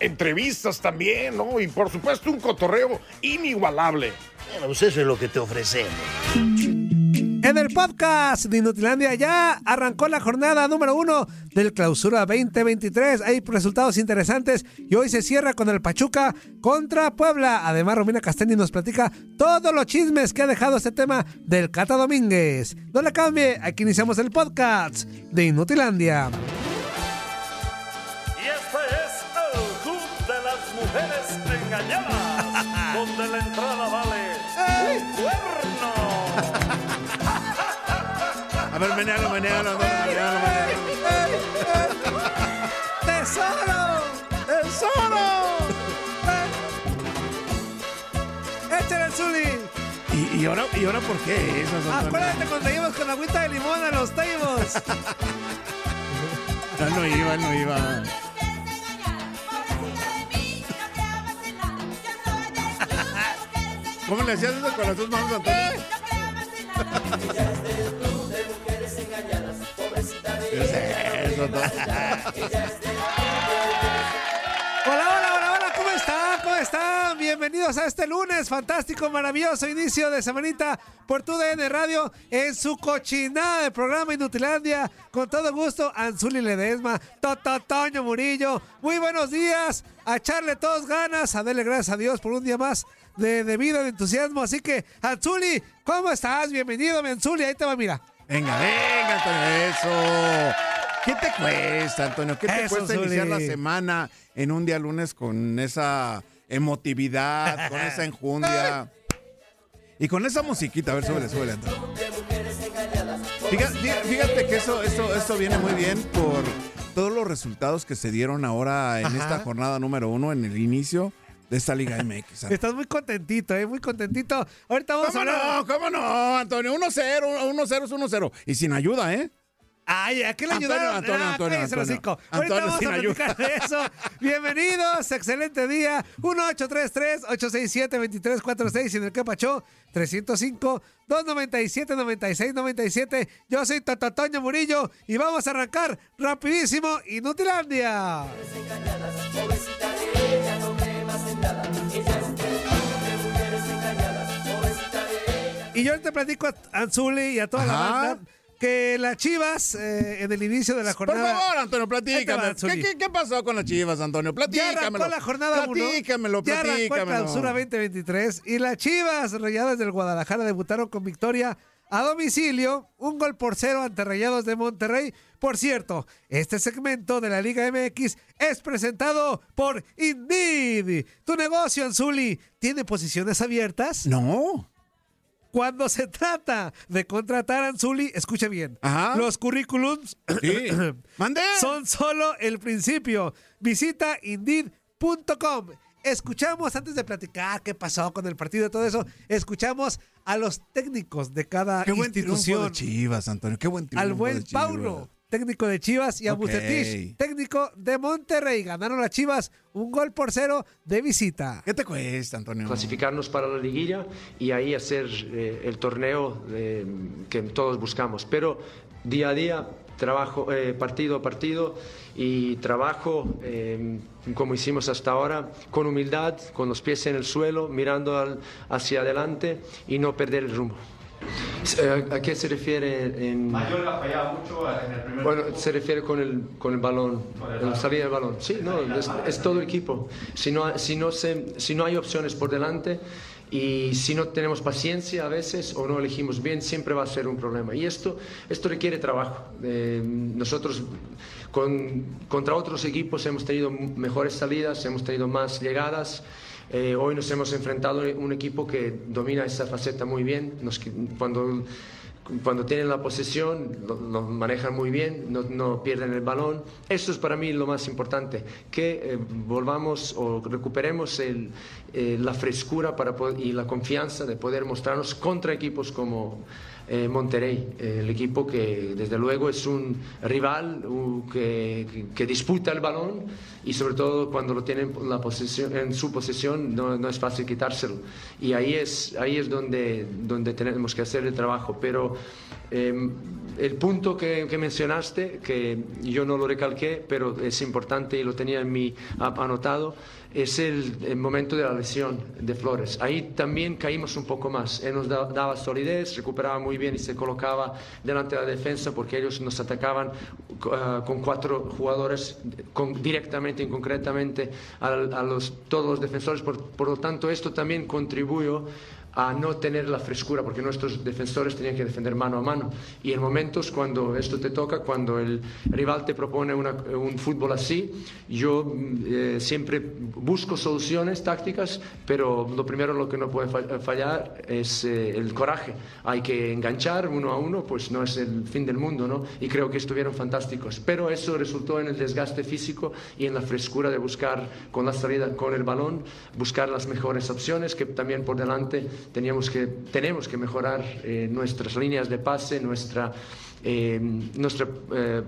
Entrevistas también, ¿no? Y por supuesto un cotorreo inigualable. Bueno, pues eso es lo que te ofrecemos. En el podcast de Inutilandia ya arrancó la jornada número uno del Clausura 2023. Hay resultados interesantes y hoy se cierra con el Pachuca contra Puebla. Además, Romina Castelli nos platica todos los chismes que ha dejado este tema del Cata Domínguez. No le cambie, aquí iniciamos el podcast de Inutilandia. Mujeres Engañadas, donde la entrada vale un cuerno. A ver, menealo, menealo, menealo, menealo. ¡Tesoro! ¡Tesoro! ¡Échale el Zuli! ¿Y, y ahora, ¿Y ahora por qué? Acuérdate cuando íbamos con agüita de limón a los tables. Él no iba, no iba. ¿Cómo le hacías eso con las dos manos, Antonio? ¿Qué es eso? Hola, hola, hola, hola, ¿cómo están? ¿Cómo están? Bienvenidos a este lunes fantástico, maravilloso inicio de semanita por tu DN Radio en su cochinada de programa Inutilandia. Con todo gusto, Anzuli Ledesma, Toto Toño Murillo. Muy buenos días, a echarle todos ganas, a darle gracias a Dios por un día más de, de vida, de entusiasmo. Así que, Anzuli, ¿cómo estás? Bienvenido, mi Anzuli, ahí te va, mira. Venga, venga, Antonio, eso. ¿Qué te cuesta, Antonio? ¿Qué te Eso, cuesta Zuli. iniciar la semana en un día lunes con esa emotividad, con esa enjundia? Y con esa musiquita, a ver, súbele, súbele, Antonio. Fíjate, fíjate que eso, eso, eso viene muy bien por todos los resultados que se dieron ahora en Ajá. esta jornada número uno, en el inicio de esta Liga MX. Antonio. Estás muy contentito, ¿eh? Muy contentito. Ahorita vamos a ¿Cómo hablar... no? ¿Cómo no, Antonio? 1-0, 1-0 es 1-0. Y sin ayuda, ¿eh? Ay, ¿a qué le Antonio, ayudaron? Antonio, Ah, Antonio, el Antonio. hocico. Ahorita Antonio, vamos sin a platicar de eso. Bienvenidos, excelente día. 1833-867-2346 y en el que pachó 305-297-9697. Yo soy Tototoño Murillo y vamos a arrancar rapidísimo Inutilandia. Y yo te platico a Anzuli y a toda la banda que las Chivas eh, en el inicio de la Por jornada... favor, Antonio, platícame. ¿Qué, qué, qué pasó con las chivas, Antonio? Ya Platícamelo. arrancó la jornada 1. Platícamelo, Ya arrancó el platícamelo. clausura 2023 y las Chivas Rayadas del Guadalajara debutaron con victoria a domicilio, un gol por cero ante Rayados de Monterrey. Por cierto, este segmento de la Liga MX es presentado por Indeed. Tu negocio, Anzuli, ¿tiene posiciones abiertas? No. Cuando se trata de contratar a Anzuli, escuche bien, Ajá. los currículums Sí. Son solo el principio. Visita Indeed.com. Escuchamos antes de platicar qué pasó con el partido y todo eso, escuchamos a los técnicos de cada Qué buen institución. de Chivas, Antonio. Qué buen Al buen de. Paulo, técnico de Chivas, y a. Bucetich, técnico de Monterrey. Ganaron las Chivas un gol por cero de visita. ¿Qué te cuesta, Antonio? clasificarnos para la liguilla y ahí hacer eh, el torneo eh, que todos buscamos. Pero día a día, trabajo eh, partido a partido y trabajo eh, como hicimos hasta ahora, con humildad, con los pies en el suelo, mirando al- hacia adelante y no perder el rumbo. Eh, ¿A qué se refiere en...? Mayorga fallaba mucho en el primer Bueno, tiempo. se refiere con el, con el balón, el salida del balón. Sí, no, es, es todo el equipo. Si no, si, no se, si no hay opciones por delante y si no tenemos paciencia a veces o no elegimos bien, siempre va a ser un problema. Y esto, esto requiere trabajo. Eh, nosotros con, contra otros equipos hemos tenido mejores salidas, hemos tenido más llegadas. Eh, hoy nos hemos enfrentado a un equipo que domina esa faceta muy bien. Nos, cuando cuando tienen la posesión, lo, manejan muy bien, no, no, pierden el balón. Eso es para mí lo más importante, que eh, volvamos o recuperemos el, eh, la frescura para y la confianza de poder mostrarnos contra equipos como eh, Monterrey, el equipo que desde luego es un rival que, que, disputa el balón y sobre todo cuando lo tienen la posesión, en su posesión no, no, es fácil quitárselo. Y ahí es, ahí es donde, donde tenemos que hacer el trabajo. Pero em, el punto que, que, mencionaste, que yo no lo recalqué, pero es importante y lo tenía en mi anotado, es el, momento de la lesión de Flores. Ahí también caímos un poco más. Él nos daba solidez, recuperaba muy bien y se colocaba delante de la defensa porque ellos nos atacaban uh, con cuatro jugadores con, directamente y concretamente a, a los, todos los defensores. Por, por, lo tanto, esto también contribuyó a no tener la frescura, porque nuestros defensores tenían que defender mano a mano. Y en momentos cuando esto te toca, cuando el rival te propone un fútbol así, yo mm, eh, siempre busco soluciones tácticas, pero lo primero lo que no puede fallar es eh, el coraje. Hay que enganchar uno a uno, pues no es el fin del mundo, ¿no? Y creo que estuvieron fantásticos. Pero eso resultó en el desgaste físico y en la frescura de buscar con la salida, con el balón, buscar las mejores opciones, que también por delante teníamos que, tenemos que mejorar eh, nuestras líneas de pase, nuestra, eh, nuestra eh,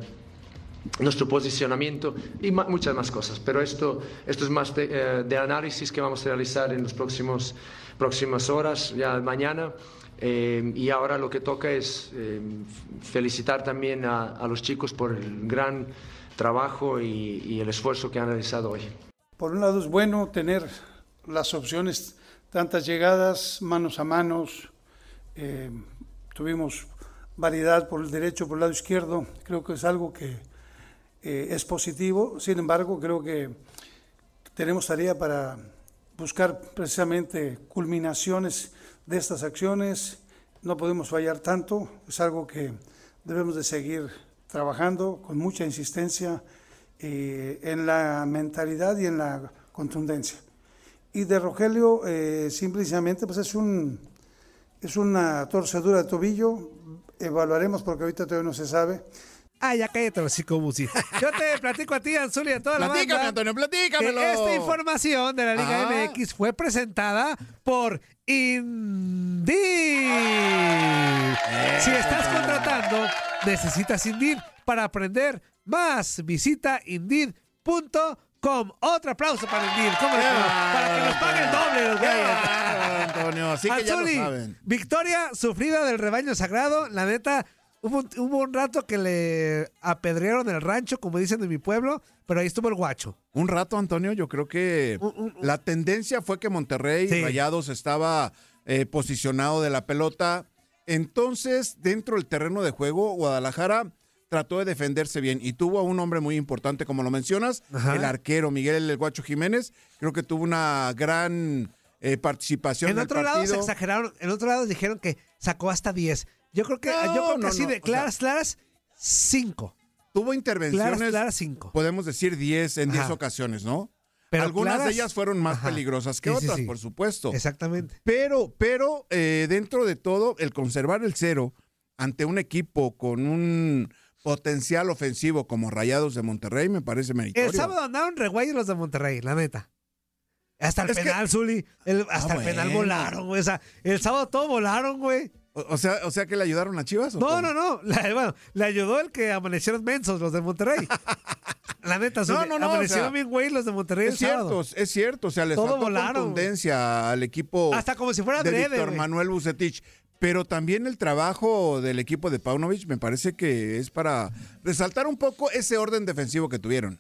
nuestro posicionamiento y muchas más cosas. Pero esto, esto es más de, análisis que vamos a realizar en las próximas horas, ya mañana. y ahora lo que toca es felicitar también a, a, los chicos por el gran trabajo y, y el esfuerzo que han realizado hoy. Por un lado es bueno tener las opciones tantas llegadas manos a manos, eh, tuvimos variedad por el derecho, por el lado izquierdo, creo que es algo que eh, es positivo, sin embargo creo que tenemos tarea para buscar precisamente culminaciones de estas acciones, no podemos fallar tanto, es algo que debemos de seguir trabajando con mucha insistencia eh, en la mentalidad y en la contundencia. Y de Rogelio, eh, simplemente, pues es, un, es una torcedura de tobillo. Evaluaremos porque ahorita todavía no se sabe. Ah, ya cállate, así Musi. Yo te platico a ti, Anzuli, a toda la Platícame, Antonio, platícamelo. Que esta información de la Liga ah. MX fue presentada por Indeed. Si estás contratando, necesitas Indeed para aprender más. Visita Indeed.com otro aplauso para el DIR. para que nos paguen doble los güeyes. Antonio, así que ya lo saben. Victoria sufrida del rebaño sagrado. La neta, hubo, hubo un rato que le apedrearon el rancho, como dicen en mi pueblo, pero ahí estuvo el guacho. Un rato, Antonio, yo creo que la tendencia fue que Monterrey Rayados estaba eh, posicionado de la pelota. Entonces, dentro del terreno de juego, Guadalajara trató de defenderse bien y tuvo a un hombre muy importante, como lo mencionas, el arquero Miguel El Guacho Jiménez. Creo que tuvo una gran eh, participación en, en otro lado se exageraron, en otro lado dijeron que sacó hasta 10. Yo creo que, yo creo que así de claras, claras, 5. Tuvo intervenciones, claras, claras, 5. podemos decir 10 en 10 ocasiones, ¿no? Pero Algunas de ellas fueron más peligrosas que otras, por supuesto. Exactamente. Pero, pero eh, dentro de todo, el conservar el cero ante un equipo con un potencial ofensivo como Rayados de Monterrey me parece meritorio. El sábado andaron reguayos los de Monterrey, la neta. Hasta el penal, Zuli. hasta ah, el penal volaron, güey. O sea, el sábado todo volaron, güey. O, sea, o sea que le ayudaron a Chivas. no, no, no, bueno, le ayudó el que amanecieron mensos, los de Monterrey. La neta, Zuli, no, no, no, amanecieron bien, güey, los de Monterrey. Es cierto, es cierto. O sea, les todo faltó contundencia al equipo. Hasta como si fuera de Víctor Manuel Bucetich. Pero también el trabajo del equipo de Paunovic me parece que es para resaltar un poco ese orden defensivo que tuvieron.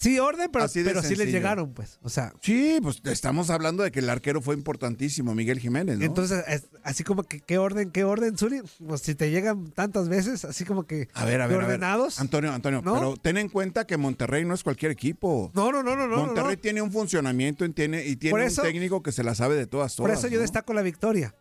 Sí, orden, pero, pero sí les llegaron, pues. O sea, Sí, pues estamos hablando de que el arquero fue importantísimo, Miguel Jiménez, ¿no? entonces, es- así como que, ¿qué orden, qué orden, Zuli? Pues si te llegan tantas veces, así como que. a ver, a ver, a ver. ordenados. Antonio, Antonio, ¿No? pero ten en cuenta que Monterrey no es cualquier equipo. No, no, no, no, no. Monterrey no. tiene un funcionamiento y tiene, y tiene Por un técnico que se la sabe de todas, Por todas. eso yo destaco la victoria.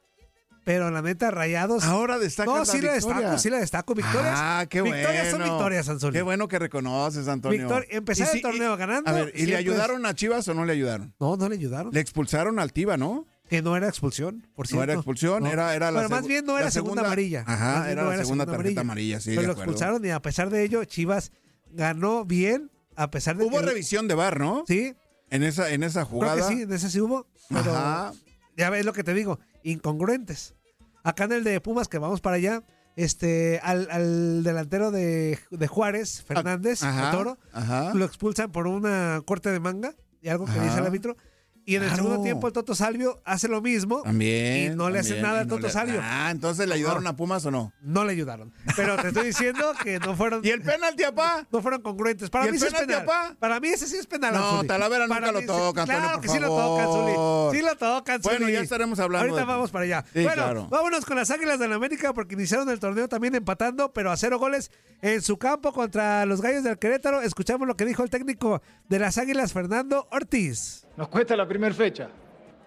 Pero la neta, rayados. Ahora destaca No, la sí la destaco, sí la destaco. Victorias. Ah, qué bueno. Victorias son victorias, Anzuli. Qué bueno que reconoces, Antonio. Victor- empezar el torneo y- ganando, A ver, ¿y le ayudaron a Chivas o no le ayudaron? No, no le ayudaron. Le expulsaron al Tiva, ¿no? Que no era expulsión, por cierto. No era expulsión, No. era, era la Pero más bien no era segunda, amarilla. Ajá, era no la segunda tarjeta amarilla, sí, Pero de lo expulsaron y a pesar de ello, Chivas ganó bien, a pesar de Hubo que... revisión de VAR, ¿no? Sí, En esa, en esa jugada. creo que sí, en ese sí hubo. Pero Ajá. ya ves lo que te digo, incongruentes. Acá en el de Pumas, que vamos para allá, este, al, al delantero de, de Juárez, Fernández, Ajá, Toro, ajá. lo expulsan por una corte de manga y algo que Ajá. dice el árbitro. Y en el segundo tiempo el Toto Salvio hace lo mismo También. y no le hacen también, nada al no Toto le- Salvio. Ah, entonces le ayudaron a Pumas o no. No le ayudaron. Pero te estoy diciendo que no fueron. ¿Y el penalti, apá? No fueron congruentes. Para ¿Y mí el sí es penal. apá? Para mí ese sí es penal. No, Anzuli. Talavera nunca Para lo sí- toca, Antonio, Claro por que sí lo toca, favor. Anzuli. Sí lo Anzuli. Bueno, ya estaremos hablando Ahorita de- vamos para allá. Sí, bueno, claro. vámonos con las Águilas de la América porque iniciaron el torneo también empatando, pero a cero goles en su campo contra los Gallos del Querétaro. Escuchamos lo que dijo el técnico de las Águilas, Fernando Ortiz. Nos cuesta la primera fecha.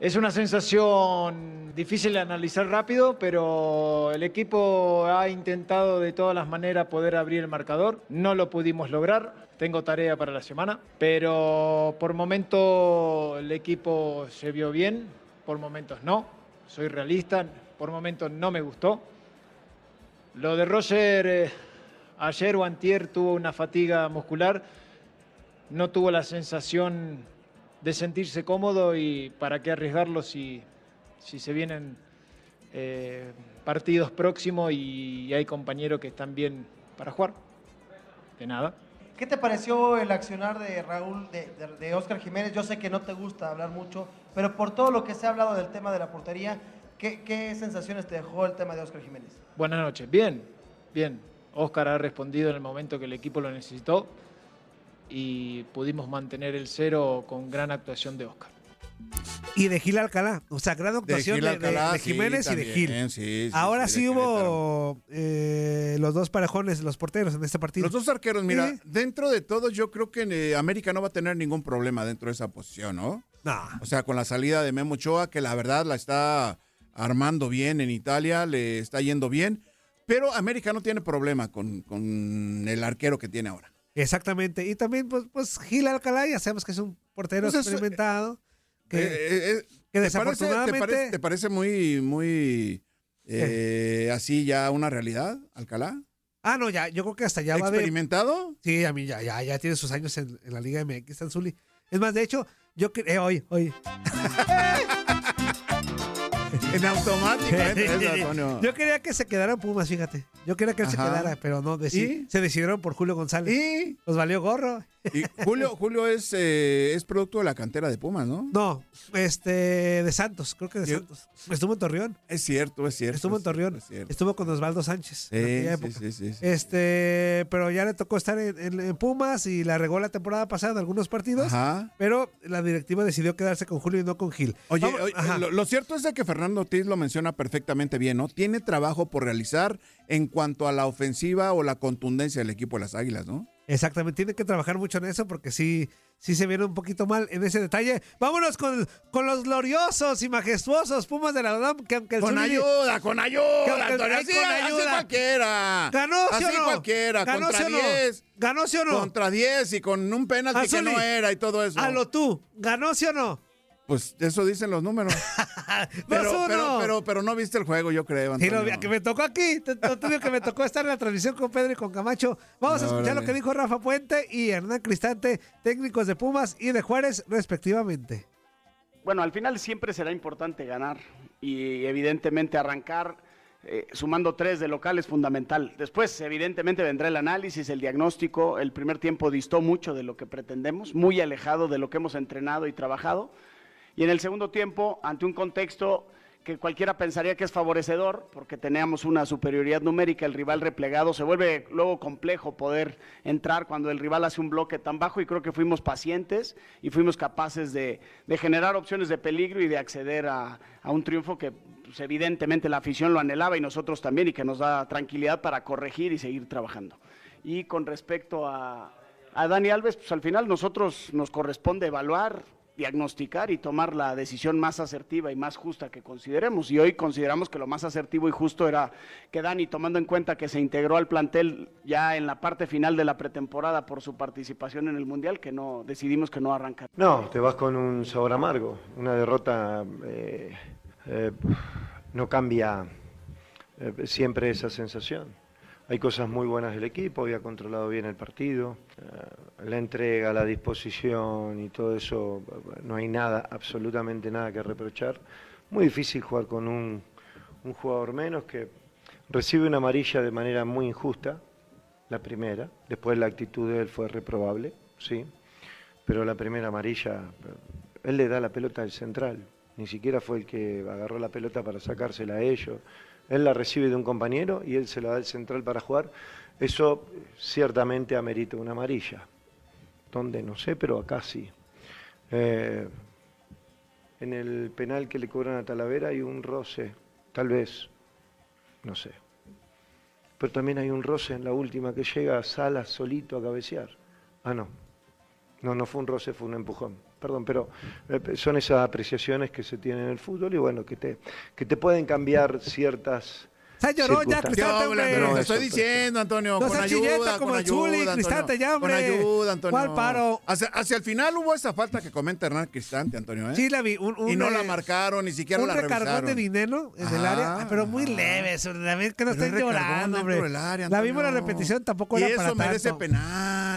Es una sensación difícil de analizar rápido, pero el equipo ha intentado de todas las maneras poder abrir el marcador. No lo pudimos lograr. Tengo tarea para la semana, pero por momento el equipo se vio bien, por momentos no. Soy realista, por momentos no me gustó. Lo de Roger eh, ayer o antier tuvo una fatiga muscular, no tuvo la sensación de sentirse cómodo y para qué arriesgarlo si, si se vienen eh, partidos próximos y hay compañeros que están bien para jugar. De nada. ¿Qué te pareció el accionar de Raúl, de, de- de Oscar Jiménez? Yo sé que no te gusta hablar mucho, pero por todo lo que se ha hablado del tema de la portería, ¿qué, qué sensaciones te dejó el tema de Oscar Jiménez? Buenas noches. Bien, bien. Oscar ha respondido en el momento que el equipo lo necesitó y pudimos mantener el cero con gran actuación de Oscar. Y de Gil Alcalá. O sea, gran actuación Gil de, Alcalá, de sí, Jiménez y de Gil. sí, sí, Ahora sí, hubo eh, los dos parejones, los porteros en este partido. Los dos arqueros, mira, Sí. dentro de todo yo creo que eh, América no va a tener ningún problema dentro de esa posición, ¿no? No. O sea, con la salida de Memo Ochoa, que la verdad la está armando bien en Italia, le está yendo bien, pero América no tiene problema con, con el arquero que tiene ahora. Exactamente. Y también, pues, pues Gil Alcalá, ya sabemos que es un portero Pues es- experimentado. Que, Eh, eh, eh, que ¿te parece- desafortunadamente. ¿te parece, te parece muy, muy eh, así ya una realidad, Alcalá? Ah, no, ya, yo creo que hasta ya va de. ¿Experimentado? Sí, a mí ya, ya, ya tiene sus años en, en la Liga MX, Tanzuli. Es más, de hecho, yo cre- eh, hoy, hoy. En automático, ¿eh? Antonio. Yo quería que se quedara Pumas, fíjate. Yo quería que él se Ajá. quedara, pero no, deci- ¿Y? se decidieron por Julio González. ¿Y? Los valió gorro. Y Julio, Julio es, eh, es producto de la cantera de Pumas, ¿no? No, este, de Santos, creo que de Yo- Santos. Estuvo en Torreón. Es cierto, es cierto. Estuvo en Torreón. es cierto. Estuvo con Osvaldo Sánchez. en Sí, aquella sí, época. sí. Este, pero ya le tocó estar en, en- en Pumas y la regó la temporada pasada en algunos partidos. Ajá. Pero la directiva decidió quedarse con Julio y no con Gil. Oye, Vamos- oye, lo, lo cierto es de que Fernando Ortiz lo menciona perfectamente bien, ¿no? Tiene trabajo por realizar en cuanto a la ofensiva o la contundencia del equipo de las Águilas, ¿no? Exactamente, tiene que trabajar mucho en eso porque sí, sí se viene un poquito mal en ese detalle. Vámonos con, con los gloriosos y majestuosos Pumas de la UNAM, que aunque el Con Zuli- ayuda, con ayuda, Antonio. Así, con así ayuda. cualquiera. ¿Ganó, sí Así o no? cualquiera, ¿Ganó, contra sí o no? 10. ¿Ganó sí o no? Contra 10 y con un penalti que no era y todo eso. A lo tú, ¿ganó sí o no? Pues eso dicen los números. pero, pero, pero, pero no viste el juego, yo creo, Sí, lo Antonio. que me tocó aquí, digo que me tocó estar en la transmisión con Pedro y con Camacho. Vamos a escuchar lo que dijo Rafa Puente y Hernán Cristante, técnicos de Pumas y de Juárez, respectivamente. Bueno, al final siempre será importante ganar y evidentemente arrancar eh, sumando tres de local es fundamental. Después, evidentemente, vendrá el análisis, el diagnóstico. El primer tiempo distó mucho de lo que pretendemos, muy alejado de lo que hemos entrenado y trabajado. Y en el segundo tiempo, ante un contexto que cualquiera pensaría que es favorecedor, porque teníamos una superioridad numérica, el rival replegado, se vuelve luego complejo poder entrar cuando el rival hace un bloque tan bajo y creo que fuimos pacientes y fuimos capaces de, generar opciones de peligro y de acceder a, a un triunfo que pues, evidentemente la afición lo anhelaba y nosotros también y que nos da tranquilidad para corregir y seguir trabajando. Y con respecto a, a Dani Alves, pues al final nosotros nos corresponde evaluar, diagnosticar y tomar la decisión más asertiva y más justa que consideremos. Y hoy consideramos que lo más asertivo y justo era que Dani, tomando en cuenta que se integró al plantel ya en la parte final de la pretemporada por su participación en el Mundial, que no decidimos que no arrancar. No, te vas con un sabor amargo. Una derrota eh, eh, no cambia eh, siempre esa sensación. Hay cosas muy buenas del equipo, había controlado bien el partido, eh, la entrega, la disposición y todo eso, no hay nada, absolutamente nada que reprochar. Muy difícil jugar con un, un jugador menos que recibe una amarilla de manera muy injusta, la primera, después la actitud de él fue reprobable, sí, pero la primera amarilla, él le da la pelota al central, ni siquiera fue el que agarró la pelota para sacársela a ellos. Él la recibe de un compañero y él se la da al central para jugar. Eso ciertamente amerita una amarilla. ¿Dónde? No sé, pero acá sí. Eh, en el penal que le cobran a Talavera hay un roce, tal vez, no sé. Pero también hay un roce en la última que llega a Salas solito a cabecear. Ah, no. No, no fue un roce, fue un empujón perdón, pero eh, son esas apreciaciones que se tienen en el fútbol y bueno, que te, que te pueden cambiar ciertas... Se lloró ya, Cristante, hombre. No, te estoy diciendo, Antonio, No con ayuda, chilleta con como el ayuda, Zuli, Antonio. Cristante, ya, Con hombre. ayuda, Antonio. ¿Cuál paro? Hacia, hacia el final hubo esa falta que comenta Hernán Cristante, Antonio, ¿eh? Sí, la vi. Un, un, y no eh, la marcaron, ni siquiera un la recargón revisaron. de dinero en el Ah, área, pero muy leve. sobre la vez que no estén un recargón llorando, hombre. área, la vimos en la repetición, tampoco Y era para eso merece tanto. penal,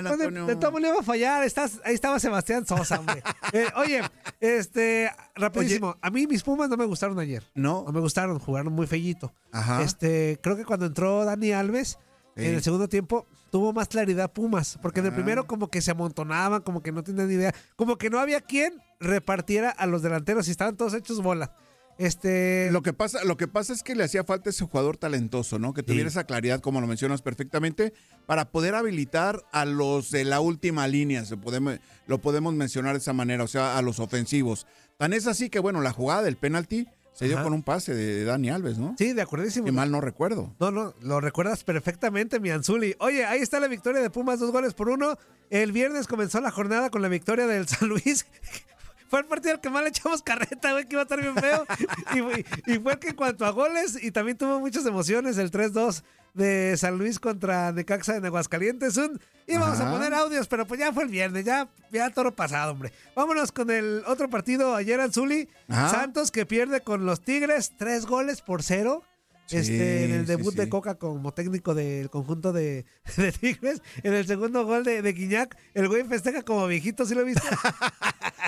No, de, Antonio. de todo le iba a fallar. Estás, ahí estaba Sebastián Sosa, hombre. Eh, oye, este, rapidísimo. A mí mis Pumas no me gustaron ayer. No. No me gustaron, jugaron muy fellito. Ajá. Este, creo que cuando entró Dani Alves, Sí. en el segundo tiempo, tuvo más claridad Pumas. Porque en el Ah. primero como que se amontonaban, como que no tenían ni idea. Como que no había quien repartiera a los delanteros y estaban todos hechos bola. Este. Lo que pasa, lo que pasa es que le hacía falta ese jugador talentoso, ¿no? Que tuviera Sí. esa claridad, como lo mencionas perfectamente, para poder habilitar a los de la última línea, se podemos, lo podemos mencionar de esa manera, o sea, a los ofensivos. Tan es así que, bueno, la jugada del penalti se dio Ajá. con un pase de, Dani Alves, ¿no? Sí, de acuerdísimo. Si mal no recuerdo. No, no, lo recuerdas perfectamente, mi Anzuli. Oye, ahí está la victoria de Pumas, dos goles por uno. El viernes comenzó la jornada con la victoria del San Luis. Fue el partido al que más le echamos carreta, güey, que iba a estar bien feo. Y, fue- y fue el que en cuanto a goles, y también tuvo muchas emociones, el 3-2 de San Luis contra Necaxa en Aguascalientes. Un, íbamos a poner audios, pero pues ya fue el viernes, ya, ya toro pasado, hombre. Vámonos con el otro partido ayer, Anzuli. Ajá. Santos que pierde con los Tigres, tres goles por cero. Sí, este, en el sí, debut de sí. Coca como técnico del conjunto de, de Tigres. En el segundo gol de, de Guiñac, el güey festeja como viejito, ¿sí lo viste?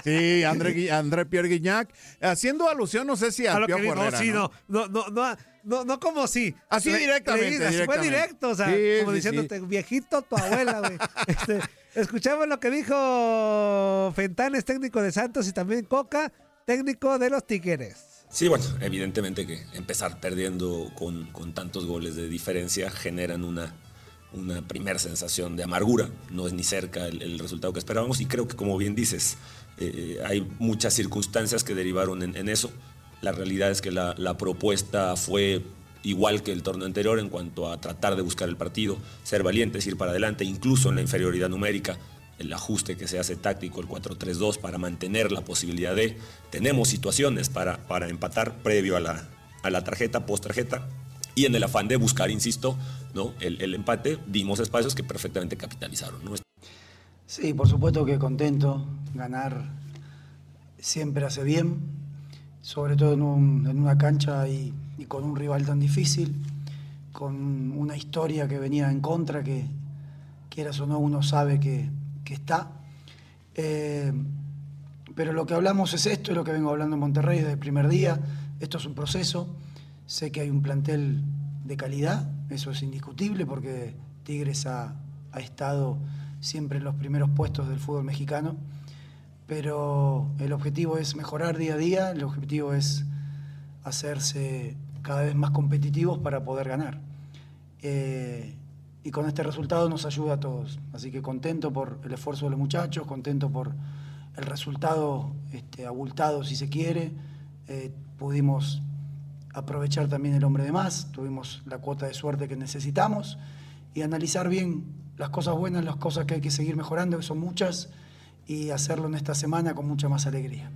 Sí, André, André Pierre Guignac, haciendo alusión, no sé si A al lo que Piojo dijo, Herrera, sí, ¿no? no, no, no, no, no, no como sí. Así directamente, así Fue directamente. directo, o sea, Sí, como sí, diciéndote, viejito tu abuela, güey. Este, escuchamos lo que dijo Fentanes, técnico de Santos, y también Coca, técnico de los Tigres. Sí, bueno, evidentemente que empezar perdiendo con, con tantos goles de diferencia generan una, una primera sensación de amargura. No es ni cerca el, resultado que esperábamos y creo que, como bien dices, eh, hay muchas circunstancias que derivaron en, en eso. La realidad es que la, la propuesta fue igual que el torneo anterior en cuanto a tratar de buscar el partido, ser valientes, ir para adelante, incluso en la inferioridad numérica el ajuste que se hace táctico, el 4-3-2, para mantener la posibilidad de... Tenemos situaciones para, para empatar previo a la, a la tarjeta, post tarjeta, y en el afán de buscar, insisto, ¿no? el, el empate, dimos espacios que perfectamente capitalizaron. Sí, por supuesto que contento. Ganar siempre hace bien, sobre todo en una cancha y, y con un rival tan difícil, con una historia que venía en contra, que quieras o no uno sabe que, está. Eh, pero lo que hablamos es esto, es lo que vengo hablando en Monterrey desde el primer día. Esto es un proceso. Sé que hay un plantel de calidad, eso es indiscutible porque Tigres ha, ha estado siempre en los primeros puestos del fútbol mexicano. Pero el objetivo es mejorar día a día, el objetivo es hacerse cada vez más competitivos para poder ganar. Eh, y con este resultado nos ayuda a todos. Así que contento por el esfuerzo de los muchachos, contento por el resultado este, abultado si se quiere. Eh, pudimos aprovechar también el hombre de más, tuvimos la cuota de suerte que necesitamos y analizar bien las cosas buenas, las cosas que hay que seguir mejorando, que son muchas, y hacerlo en esta semana con mucha más alegría.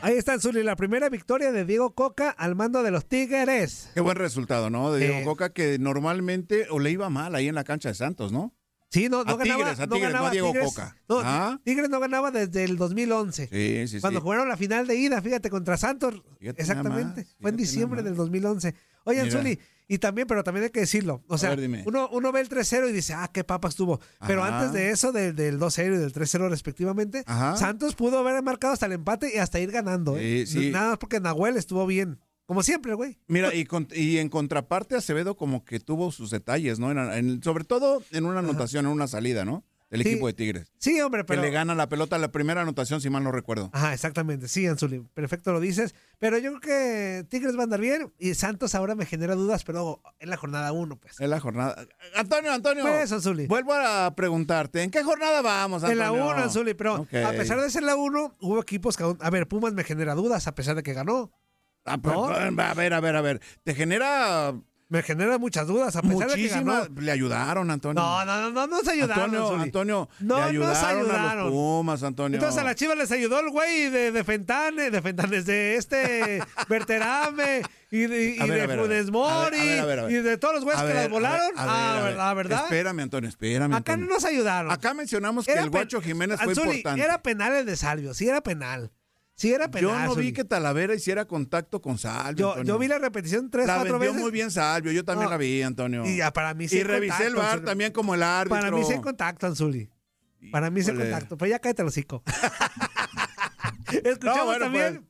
Ahí está, Zuli, la primera victoria de Diego Coca al mando de los Tigres. Qué buen resultado, ¿no? De Diego Eh, Coca, que normalmente o le iba mal ahí en la cancha de Santos, ¿no? Sí, no, no a ganaba. Tigres, a no Tigres, no ganaba a Diego Tigres. Coca. No, Ah. Tigres no ganaba desde el 2011. Sí, sí, Cuando sí. jugaron la final de ida, fíjate, contra Santos. Fíjate Exactamente. más, Fue en diciembre del 2011. Oye, Mira. Zuli, y también, pero también hay que decirlo. O sea, ver, uno, uno ve el 3-0 y dice, ah, qué papa estuvo. Pero Ajá. antes de eso, del, del 2-0 y del 3-0 respectivamente, Ajá. Santos pudo haber marcado hasta el empate y hasta ir ganando. ¿eh? Nada más porque Nahuel estuvo bien. Como siempre, güey. Mira, y, con- y en contraparte, Acevedo como que tuvo sus detalles, ¿no? En- en- sobre todo en una anotación, en una salida, ¿no? Del Sí. equipo de Tigres. Sí, hombre, pero... Que le gana la pelota la primera anotación, si mal no recuerdo. Ajá, exactamente. Sí, Anzuli, perfecto lo dices. Pero yo creo que Tigres va a andar bien y Santos ahora me genera dudas, pero en la jornada 1, pues. Es la jornada. Antonio, Antonio. Pues, Anzuli. Vuelvo a preguntarte, ¿en qué jornada vamos, En Antonio? la 1, Anzuli, pero a pesar de ser la 1, hubo equipos que. A ver, Pumas me genera dudas a pesar de que ganó. Ah, pero, A ver, a ver, a ver. ¿Te genera Me genera muchas dudas a pesar de que muchísimas? ganó. Le ayudaron, Antonio. No, no, no, no nos ayudaron, Antonio. Antonio, No le nos ayudaron, a ayudaron. los Pumas, Antonio. Entonces a las Chivas les ayudó el güey de, de Fentanes, de Fentanes, de este Berterame y de, y ver, de. Funes Mori y de todos los güeyes que las volaron. a ver, a ah, ver, a ver. ¿verdad? ¿verdad? Espérame, Antonio, espérame. Acá no nos ayudaron. Acá mencionamos que Era el Guacho Jiménez fue importante. Era penal el de Salvio, sí era penal. Sí era penal. Yo no vi que Talavera hiciera contacto con Salvio. Yo, Antonio. yo vi la repetición tres, la cuatro vendió veces. muy bien Salvio, yo también No. la vi, Antonio. Y ya, para mí sí Y revisé el bar Anzuli. también como el árbitro. Para mí sí contacto, Anzuli. Para mí sí contacto. Pero ya cállate el hocico. Escuchamos No, bueno, también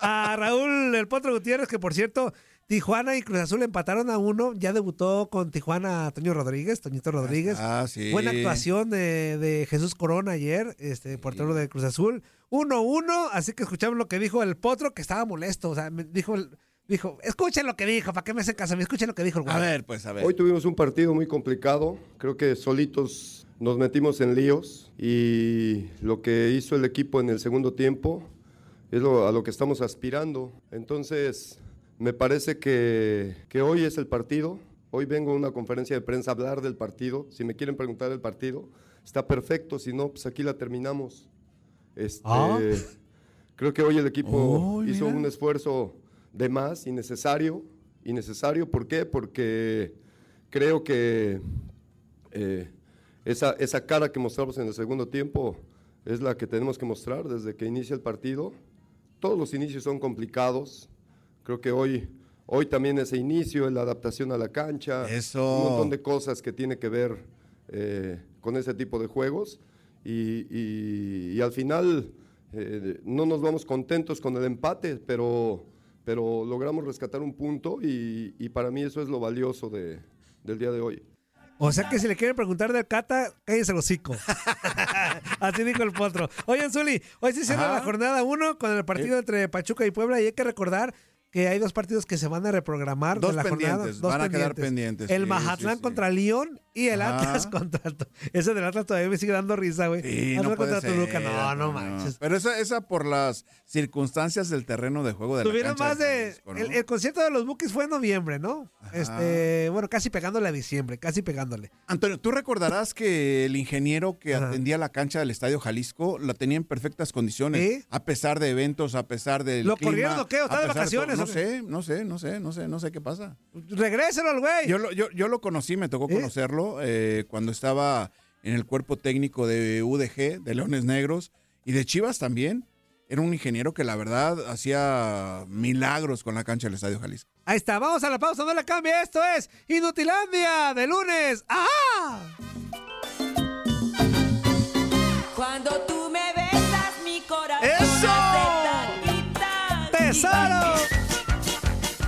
a Raúl El Potro Gutiérrez, que por cierto, Tijuana y Cruz Azul empataron a uno. Ya debutó con Tijuana Toño Rodríguez, Toñito Rodríguez. Ah, sí. Buena actuación de, de Jesús Corona ayer, este portero de Cruz Azul. 1-1, así que escuchamos lo que dijo el Potro, que estaba molesto. O sea, me dijo, el- dijo, escuchen lo que dijo, ¿para qué me hacen caso? Escuchen lo que dijo el güey. A ver, pues, a ver. Hoy tuvimos un partido muy complicado. Creo que solitos nos metimos en líos y lo que hizo el equipo en el segundo tiempo es lo- a lo que estamos aspirando. Entonces, me parece que, que hoy es el partido. Hoy vengo a una conferencia de prensa a hablar del partido. Si me quieren preguntar del partido, está perfecto. Si no, pues aquí la terminamos. Este, Ah. Creo que hoy el equipo Oh, hizo mira. un esfuerzo de más, innecesario. Innecesario, ¿por qué? Porque creo que eh, esa, esa cara que mostramos en el segundo tiempo es la que tenemos que mostrar desde que inicia el partido. Todos los inicios son complicados. Creo que hoy, hoy también ese inicio, la adaptación a la cancha, Eso. un montón de cosas que tiene que ver eh, con ese tipo de juegos. Y, y- y al final eh, no nos vamos contentos con el empate, pero, pero logramos rescatar un punto y, y para mí eso es lo valioso de- del día de hoy. O sea que si le quieren preguntar del Cata, cállese el hocico. Así dijo el potro. Oye, Zuli, hoy se cierra Ajá. la jornada 1 con el partido entre Pachuca y Puebla y hay que recordar que hay dos partidos que se van a reprogramar Dos de la jornada. pendientes, Dos van a quedar pendientes, El sí, Mazatlán sí, sí. contra León y el Ajá. Atlas contra... Ese del Atlas todavía me sigue dando risa, güey. Sí, Atlas no puede contra ser, Toluca. No, no manches. Pero esa, esa por las circunstancias del terreno de juego de la Tuvieron cancha más de. El, el concierto de los Bookies fue en noviembre, ¿no? Este, bueno, casi pegándole a diciembre, casi pegándole. Antonio, tú recordarás que el ingeniero que atendía la cancha del Estadio Jalisco la tenía en perfectas condiciones, a pesar de eventos, a pesar del ¿Lo clima, corrieron o qué? ¿O está de vacaciones No sé, no sé, no sé, no sé, no sé qué pasa. Regréselo al güey. Yo yo, yo lo conocí, me tocó conocerlo eh, cuando estaba en el cuerpo técnico de UDG, de Leones Negros, y de Chivas también. Era un ingeniero que la verdad hacía milagros con la cancha del Estadio Jalisco. Ahí está, vamos a la pausa, no le cambie. Esto es Inutilandia de lunes. ¡Ah! Cuando tú me besas, mi corazón ¡Eso! ¡Tesoro!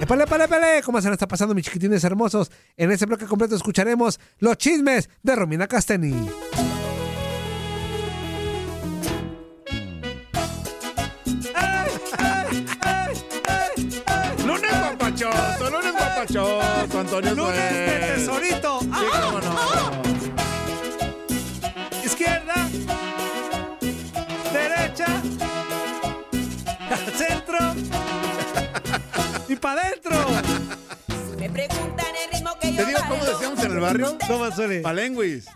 ¡Epale, epale, epale! ¿Cómo se nos está pasando, mis chiquitines hermosos? En este bloque completo escucharemos los chismes de Romina Casteni. Lunes guapachoso, lunes guapachoso, Antonio Lunes de tesorito. Sí, ¡Ah! cómo no. Y para adentro. Me preguntan el ritmo que ¿Te digo cómo decíamos en el barrio? ¿Cómo suele? Palenguis.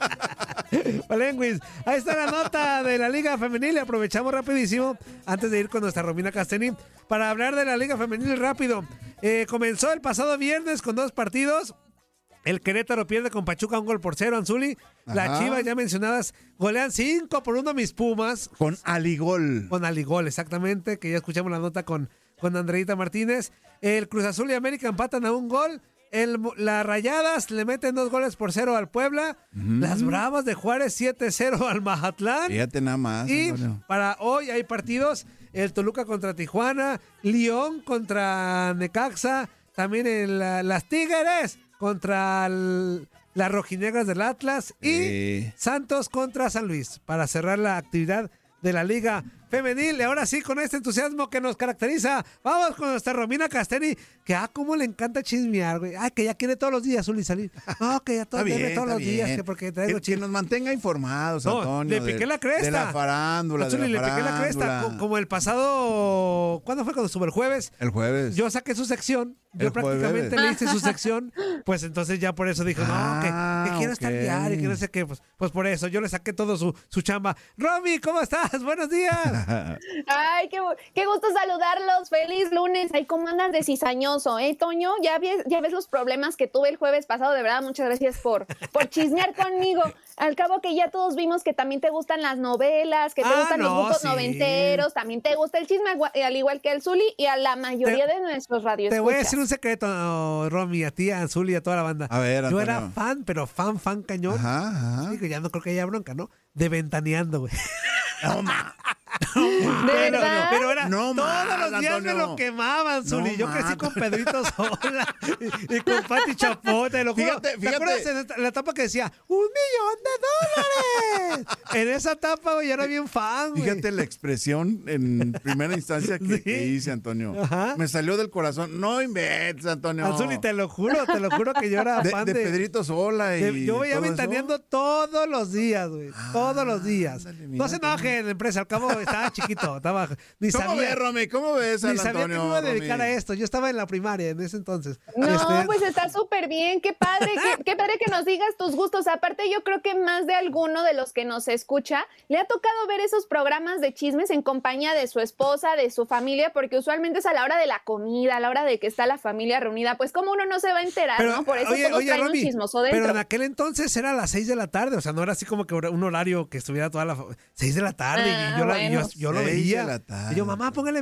Palenguis. Ahí está la nota de la Liga Femenil. Y aprovechamos rapidísimo, antes de ir con nuestra Romina Casteni, para hablar de la Liga Femenil rápido. Eh, comenzó el pasado viernes con dos partidos. El Querétaro pierde con Pachuca un gol por cero, Anzuli. Las. Chivas ya mencionadas golean 5 por 1 a mis Pumas. Con Aligol. Con Aligol, exactamente, que ya escuchamos la nota con, con Andreita Martínez. El Cruz Azul y América empatan a un gol. El, las Rayadas le meten dos goles por cero al Puebla. Las Bravas de Juárez 7-0 al Mazatlán. Fíjate nada más. Y Antonio. para hoy hay partidos, el Toluca contra Tijuana, León contra Necaxa, también el, la- las Tigres contra el- las Rojinegras del Atlas y Eh. Santos contra San Luis para cerrar la actividad de la Liga Femenil. Y ahora sí, con este entusiasmo que nos caracteriza, vamos con nuestra Romina Casteni, que ah, cómo le encanta chismear, güey. Ay, que ya quiere todos los días, Zuli, salir. No, que ya todos, Está bien, debe todos está los días, que porque traigo que, que nos mantenga informados, no, Antonio. le piqué de- la cresta. De la farándula, de Anzuli, la le piqué la cresta. farándula. co- Como el pasado. ¿Cuándo fue cuando estuvo el jueves? El jueves. Yo saqué su sección. Yo El prácticamente jueves. le hice su sección. Pues entonces ya por eso dijo, no, que, Ah, que quiero estar ok. diario, que no sé qué. Pues, pues por eso yo le saqué todo su, su chamba. Romy, ¿cómo estás? Buenos días. Ay, qué, qué gusto saludarlos. Feliz lunes. Ay, ¿cómo andas de cizañoso, eh, Toño? Ya, ves- ya ves los problemas que tuve el jueves pasado. De verdad, muchas gracias por, por chismear conmigo. Al cabo que ya todos vimos que también te gustan las novelas, que te Ah, gustan los no, grupos sí. noventeros, también te gusta el chisme, al igual que el Zuli y a la mayoría de nuestros radios. Te voy a decir un secreto, Romy, a ti, a Azul y a toda la banda. A ver, Yo era fan, pero fan, fan cañón. Ajá, ajá. Sí, que ya no creo que haya bronca, ¿no? De ventaneando, güey. ¿De Pero, verdad? pero era No todos los días me lo quemaban, Zuli. No Yo crecí con Pedrito Sola y, y con Pati Chapote, te lo juro. Fíjate, ¿Te fíjate. acuerdas en la etapa que decía ¡Un millón de dólares! en esa etapa, güey, yo era bien fan, güey. Fíjate la expresión en primera instancia que, Sí. que hice, Antonio. Ajá. Me salió del corazón. No inventes, Antonio. Azul, y te lo juro, te lo juro que yo era de, fan de de, Pedrito Sola y de- Yo veía ventaneando todos los días, güey. Todos los días. no se enojen, empresa. Al cabo estaba chiquito. Estaba, ni ¿Cómo sabía, ves, Romy? ¿Cómo ves ni sabía que Antonio? me iba a dedicar Romy? a esto. Yo estaba en la primaria en ese entonces. No, Este, pues está súper bien, qué padre, qué, qué padre que nos digas tus gustos. Aparte, yo creo que más de alguno de los que nos escucha le ha tocado ver esos programas de chismes en compañía de su esposa, de su familia, porque usualmente es a la hora de la comida, a la hora de que está la familia reunida. Pues como uno no se va a enterar, ¿no? Por eso oye, todos oye, traen Romy, un chismoso pero en aquel entonces era a las 6 de la tarde, o sea, no era así como que un horario que estuviera toda la... fa- 6 de la tarde Ah, y yo, la- y yo- lo Seis de veía. la tarde. Y yo, mamá, póngale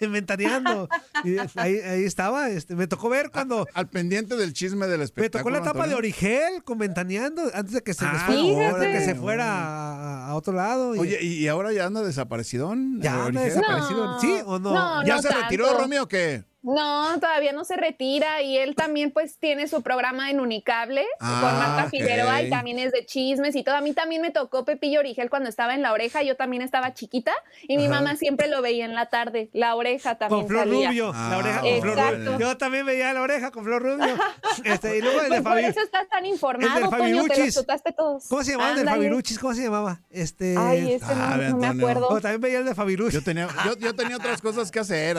inventariando. y ahí, ahí estaba, este, me tocó ver cuando... Al pendiente del chisme del Me espectáculo. tocó la etapa de. Origel con Ventaneando antes de que se, Ah, de que se fuera a, a otro lado. y- Oye, ¿y, y ahora ya anda desaparecidón? ya eh, anda Origel? desaparecido. No. ¿Sí o no? No, ¿Ya no se retiró, tanto. Romy, o qué? No, todavía no se retira y él también pues tiene su programa en Unicable Ah, con Marta ok. Figueroa y también es de chismes y todo. A mí también me tocó Pepillo Origel cuando estaba en La Oreja, yo también estaba chiquita y mi Ajá. mamá siempre lo veía en la tarde. La Oreja también Con Flor salía. Rubio, Ah, la oreja con Flor Exacto. Rubio. Yo también veía la oreja con Flor Rubio. Este, y luego el de Pues por Fabi. eso estás tan informado, el del Toño, te Fabiruchis. los chutaste todos. ¿Cómo se llamaba el Ándale. Fabiruchis? ¿Cómo se llamaba? Este. Ay, ese no, Sabe, no me acuerdo. Oh, también veía el de Fabiruchis. Yo tenía, yo, yo tenía otras cosas que hacer.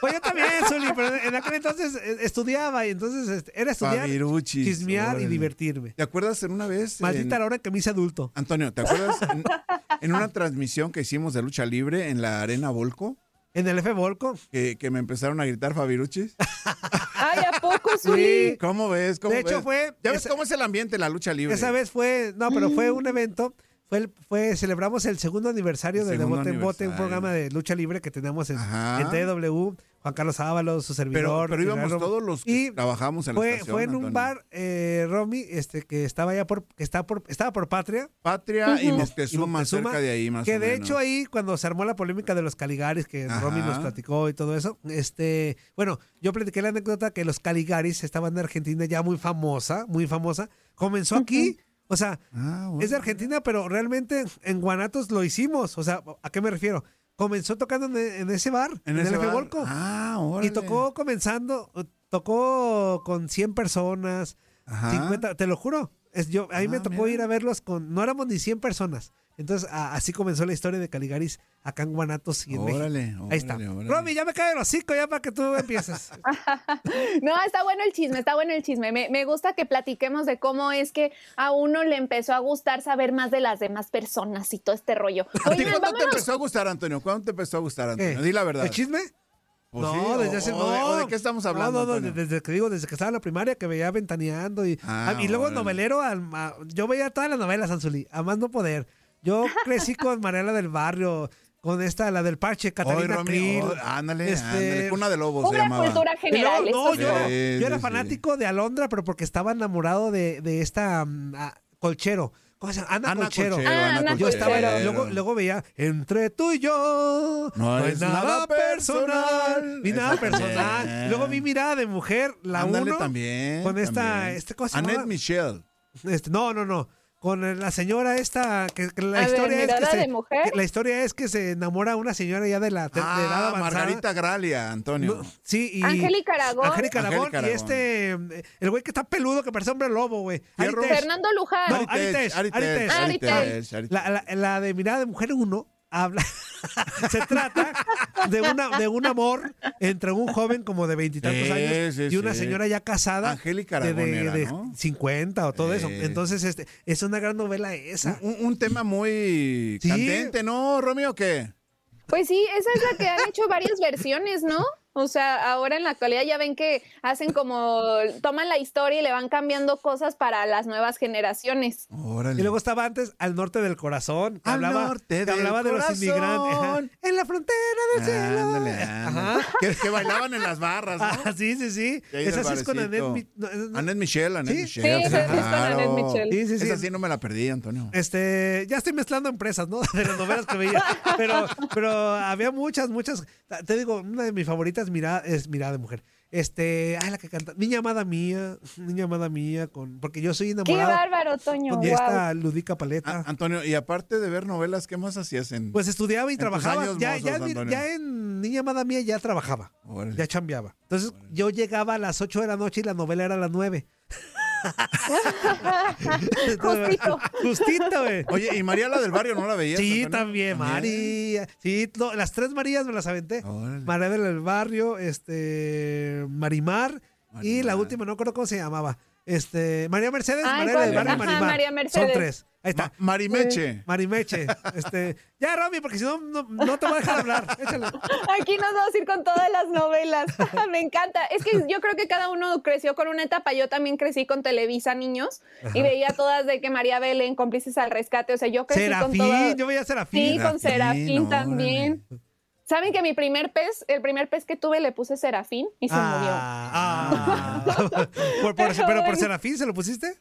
Pues yo también, Zuli, pero en aquel entonces eh, estudiaba y entonces este, era estudiar, Fabiruchis, chismear y divertirme. ¿Te acuerdas en una vez? Maldita en- la hora que me hice adulto. Antonio, ¿te acuerdas en, en una transmisión que hicimos de lucha libre en la Arena Volco? ¿En el F Volco? Que, que me empezaron a gritar Fabiruchis. Ay, ¿a poco, Zuli? ¿Cómo ves? ¿Cómo De hecho, ves? fue- ¿Ya ves esa- cómo es el ambiente en la lucha libre? Esa vez fue, no, pero fue un evento, fue, el- fue celebramos el segundo aniversario El de De segundo Bote en Bote, un programa de lucha libre que teníamos en, en TW, Juan Carlos Ábalos, su servidor. Pero, pero íbamos todos los que trabajamos en la Fue, estación, fue en un bar, eh, Romy, este, que estaba allá por, que está por, estaba por Patria. Patria y. Moctezuma, Y cerca de ahí, más Que o de menos. hecho ahí, cuando se armó la polémica de los Caligaris, que Ajá. Romy nos platicó y todo eso, este, bueno, yo platiqué la anécdota que los Caligaris, esta banda argentina ya muy famosa, muy famosa, comenzó aquí. O sea, Ah, es de Argentina, pero realmente en Guanatos lo hicimos. O sea, ¿a qué me refiero? Comenzó tocando en, en ese bar, en, ese el bar. Volco. Ah, Y órale. tocó comenzando, tocó con 100 personas, Ajá. 50, te lo juro. Es, yo, a mí me Ah, tocó mira. ir a verlos con, no éramos ni 100 personas. Entonces, a- así comenzó la historia de Caligaris acá en Guanatos y en Órale, México. Ahí está. órale. Romy, ya me cae el hocico ya para que tú empieces. No, está bueno el chisme, está bueno el chisme. Me, me gusta que platiquemos de cómo es que a uno le empezó a gustar saber más de las demás personas y todo este rollo. ¿A ti Oigan, cuándo te empezó a gustar, Antonio? ¿Cuándo te empezó a gustar, Antonio? ¿Qué? Di la verdad. ¿El chisme? Pues no, sí, desde o de- no. o de qué estamos hablando, No, no, no, desde que digo, desde que estaba en la primaria que veía ventaneando y, Ah, ah, y luego novelero, al- a- yo veía todas las novelas, Anzuli, a más no poder. Yo crecí con Mariela del Barrio, con esta, la del parche, Catalina Krill. oh, ándale, este, ándale, Cuna de Lobos se llamaba. cultura y luego, general. no, yo, Sí, yo era sí, fanático de Alondra, pero porque estaba enamorado de, de esta mm, Colchero. ¿Cómo se llama? Ana, Ana Colchero. Colchero, Ah, Ana Yo estaba, Colchero. luego, luego veía entre tú y yo. No es nada personal. Ni nada personal. Luego vi mirada de mujer, la Ándale uno. también. Con esta, también. este, ¿cómo se Annette? Michelle. Este, no, no, no. Con la señora esta, que, que la A ver, historia es que mirada se, de mujer. que la historia es que se enamora una señora ya de la de, de edad Ah, avanzada. Margarita Gralia, Antonio. No, sí, y Angélica Aragón. Angélica Aragón, y este el güey que está peludo que parece hombre lobo, güey. Fernando Luján. No, Ari Ari Tech, Tech, Ari Ari Tech, Tech. Ari Ari Tech, Ari Tech. La, la- la de mirada de mujer uno habla se trata de una de un amor entre un joven como de veintitantos Sí, años sí, y una sí. señora ya casada Angélica de, de- de ¿no? 50 o todo eso. Entonces este es una gran novela esa. Un, un tema muy Sí. candente, ¿no, Romeo? ¿o ¿Qué? Pues sí, esa es la que han hecho varias versiones, ¿no? O sea, ahora en la actualidad ya ven que hacen como, toman la historia y le van cambiando cosas para las nuevas generaciones. Órale. Y luego estaba antes al norte del corazón, Al hablaba, norte del hablaba de los inmigrantes. Ajá. En la frontera del cielo. Ándale, ándale. Que, que bailaban en las barras, ¿no? Ah, sí, sí, sí. Esa sí es con. Annette. Mi- no, no. Annette Michelle, Annette Sí. Michelle. Sí, esa sí es con. Annette Michelle. Sí, sí, sí. Esa sí no me la perdí, Antonio. Este, ya estoy mezclando empresas, ¿no? De las novelas que veía. Pero, pero había muchas, muchas. Te digo, una de mis favoritas mirada, es Mirada de Mujer. Este, ay, la que canta. Niña amada mía, niña amada mía, con, porque yo soy Qué enamorado bárbaro, Toño. con Wow. esta Ludica Paleta. Antonio, y aparte de ver novelas, ¿qué más hacías en...? Pues estudiaba y trabajaba. años Ya, mozos, ya, en- Antonio. ya en Niña Amada Mía ya trabajaba. Órale. Ya chambeaba. Entonces yo llegaba a las 8 de la noche y la novela era a las 9. Justito. Justito, güey. Oye, ¿y María la del barrio no la veías? Sí, también, María. Sí, no, las tres Marías me las aventé. Órale. María del Barrio, este, Marimar, y la Marimar. última, no recuerdo cómo se llamaba. Este, María Mercedes, Ay, María del Barrio Marimar. María Mercedes. Son tres. Ahí está. Ma- Marimeche. Marimeche. Este, ya, Romy, porque si no, no, no te voy a dejar hablar. Échale. Aquí nos vamos a ir con todas las novelas. Me encanta. Es que yo creo que cada uno creció con una etapa. Yo también crecí con Televisa Niños y veía todas de que María Belén, cómplices al rescate. O sea, yo crecí con Serafín, todas. yo veía Serafín. Sí, con Serafín también. ¿Saben que mi primer pez, el primer pez que tuve le puse Serafín y se murió? Ah, ah. Por- por- Pero pero por. Serafín se lo pusiste.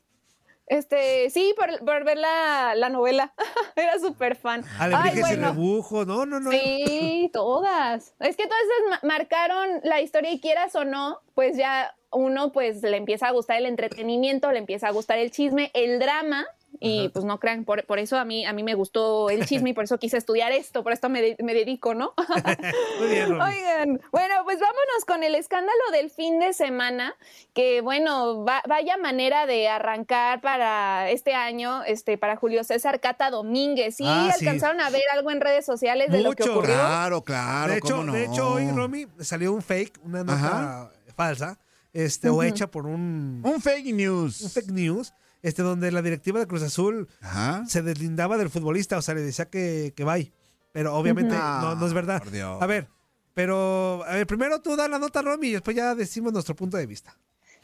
Este, sí, por, por ver la, la novela. Era súper fan. Ay, Alebrijes y bueno. rebujo. No, no, no. Sí, todas. Es que todas esas ma- marcaron la historia y quieras o no, pues ya uno pues le empieza a gustar el entretenimiento, le empieza a gustar el chisme, el drama, Y pues no crean, por, por eso a mí, a mí me gustó el chisme y por eso quise estudiar esto, por esto me, de- me dedico, ¿no? Muy bien. Oigan, bueno, pues vámonos con el escándalo del fin de semana, que bueno, va- vaya manera de arrancar para este año, este, para Julio César Cata Domínguez. ¿Sí Ah, sí. alcanzaron a ver algo en redes sociales de lo que Mucho. ocurrió? Claro, claro. de, hecho, cómo no. de hecho, hoy, Romy, salió un fake, una nota Ajá. falsa, este, o Ujú. hecha por un... Un fake news. Un fake news, este, donde la directiva de Cruz Azul Ajá. se deslindaba del futbolista, o sea, le decía que, que bye. Pero obviamente no, no es verdad. Por Dios. A ver, pero a ver, primero tú da la nota, Romy, y después ya decimos nuestro punto de vista.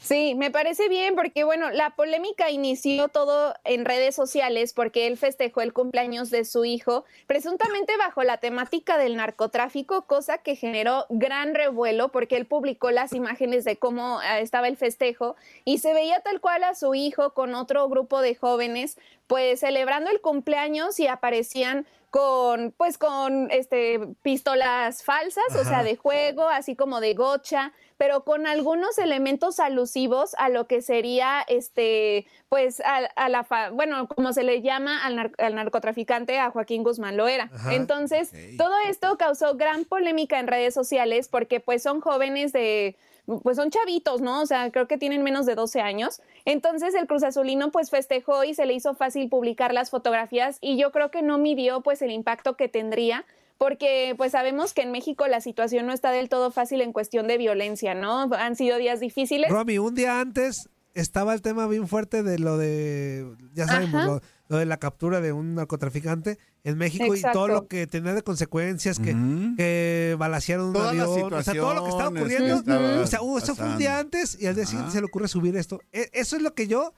Sí, me parece bien porque, bueno, la polémica inició todo en redes sociales porque él festejó el cumpleaños de su hijo, presuntamente bajo la temática del narcotráfico, cosa que generó gran revuelo porque él publicó las imágenes de cómo eh, estaba el festejo y se veía tal cual a su hijo con otro grupo de jóvenes, pues celebrando el cumpleaños y aparecían con pues con este pistolas falsas, o sea, de juego, así como de gocha, pero con algunos elementos alusivos a lo que sería este pues a, a la fa- bueno, como se le llama al, nar- al narcotraficante a Joaquín Guzmán Loera. Ajá. Entonces, todo esto causó gran polémica en redes sociales porque pues son jóvenes de pues son chavitos, ¿no? O sea, creo que tienen menos de 12 años. Entonces el Cruz Azulino pues festejó y se le hizo fácil publicar las fotografías y yo creo que no midió pues el impacto que tendría porque pues sabemos que en México la situación no está del todo fácil en cuestión de violencia, ¿no? Han sido días difíciles. Romy, un día antes estaba el tema bien fuerte de lo de, ya sabemos, lo, lo de la captura de un narcotraficante en México y Exacto. todo lo que tenía de consecuencias, que, que balacearon un Todas las avión, o sea, todo lo que estaba ocurriendo. que estaba o sea, uh, eso fue un día antes y al día siguiente se le ocurre subir esto. E- Eso es lo que yo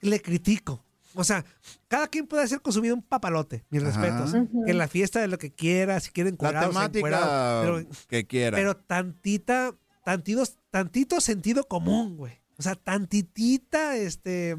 le critico. O sea, cada quien puede hacer con su vida un papalote, mis Ajá. respetos. Ujú. Que en la fiesta de lo que quiera, si quieren La encuerados, temática encuerados, pero- que quiera. pero tantita, tantitos, tantito sentido común, güey. O sea, tantitita, este,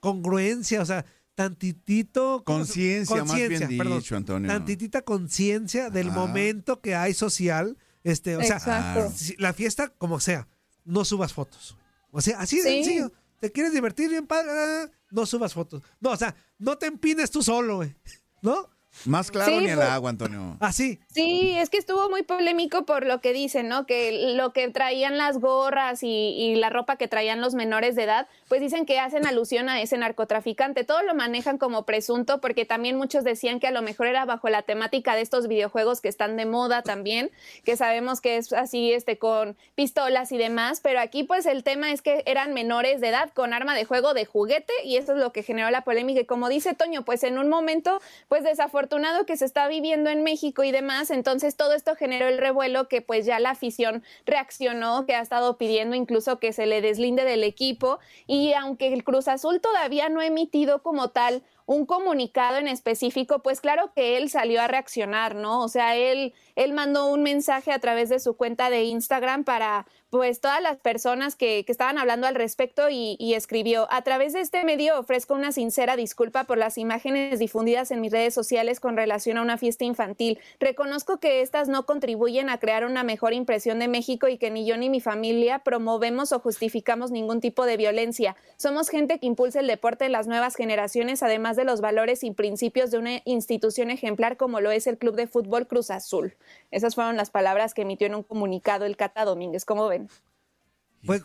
congruencia, o sea, tantitito... ¿cómo se- Conciencia, más bien perdón. dicho, Antonio. Tantitita conciencia del momento que hay social, este, o sea, Exacto. si- la fiesta como sea, no subas fotos. O sea, así de Sí. sencillo. ¿Te quieres divertir bien padre? Ah, No subas fotos. No, o sea, no te empines tú solo, güey. ¿No? Más claro Sí, ni el pues- agua, Antonio. Así. Sí, es que estuvo muy polémico por lo que dicen, ¿no? Que lo que traían las gorras y, y la ropa que traían los menores de edad, pues dicen que hacen alusión a ese narcotraficante. Todo lo manejan como presunto porque también muchos decían que a lo mejor era bajo la temática de estos videojuegos que están de moda también, que sabemos que es así, este, con pistolas y demás, pero aquí pues el tema es que eran menores de edad con arma de juego de juguete y eso es lo que generó la polémica. Y como dice Toño, pues en un momento, pues desafortunado que se está viviendo en México y demás, entonces todo esto generó el revuelo que pues ya la afición reaccionó, que ha estado pidiendo incluso que se le deslinde del equipo y aunque el Cruz Azul todavía no ha emitido como tal un comunicado en específico, pues claro que él salió a reaccionar, ¿no? O sea, él, él mandó un mensaje a través de su cuenta de Instagram para pues todas las personas que, estaban hablando al respecto y, y escribió, a través de este medio ofrezco una sincera disculpa por las imágenes difundidas en mis redes sociales con relación a una fiesta infantil. Reconozco que estas no contribuyen a crear una mejor impresión de México y que ni yo ni mi familia promovemos o justificamos ningún tipo de violencia. Somos gente que impulsa el deporte en las nuevas generaciones, además de los valores y principios de una institución ejemplar como lo es el Club de Fútbol Cruz Azul. Esas fueron las palabras que emitió en un comunicado el Cata Domínguez. ¿Cómo ven? Pues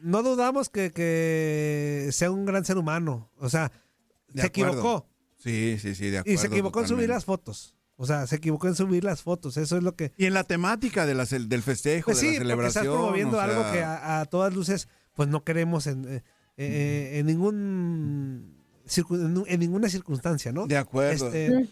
no dudamos que, que sea un gran ser humano. O sea, De se acuerdo. equivocó. Sí, sí, sí, de acuerdo. Y se equivocó en subir las fotos. O sea, se equivocó en subir las fotos. Eso es lo que. Y en la temática de la del festejo, Pues de sí, la porque celebración. estás promoviendo o algo que a, a todas luces, pues no queremos en, eh, eh, en ningún en, en ninguna circunstancia, ¿no? De acuerdo. Este,